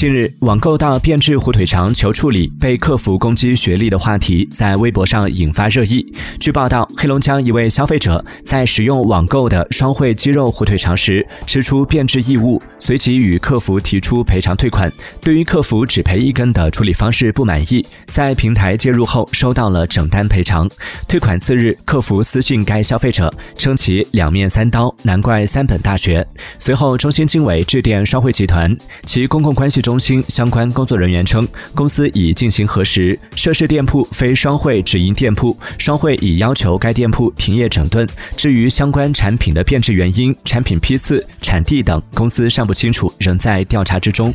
近日，网购到变质火腿肠求处理被客服攻击学历的话题在微博上引发热议。据报道，黑龙江一位消费者在使用网购的双汇鸡肉火腿肠时吃出变质异物，随即与客服提出赔偿退款。对于客服只赔一根的处理方式不满意，在平台介入后收到了整单赔偿。退款次日，客服私信该消费者称其两面三刀，难怪三本大学。随后，中心经纬致电双汇集团，其公共关系中。中心相关工作人员称，公司已进行核实，涉事店铺非双汇直营店铺，双汇已要求该店铺停业整顿。至于相关产品的变质原因、产品批次、产地等，公司尚不清楚，仍在调查之中。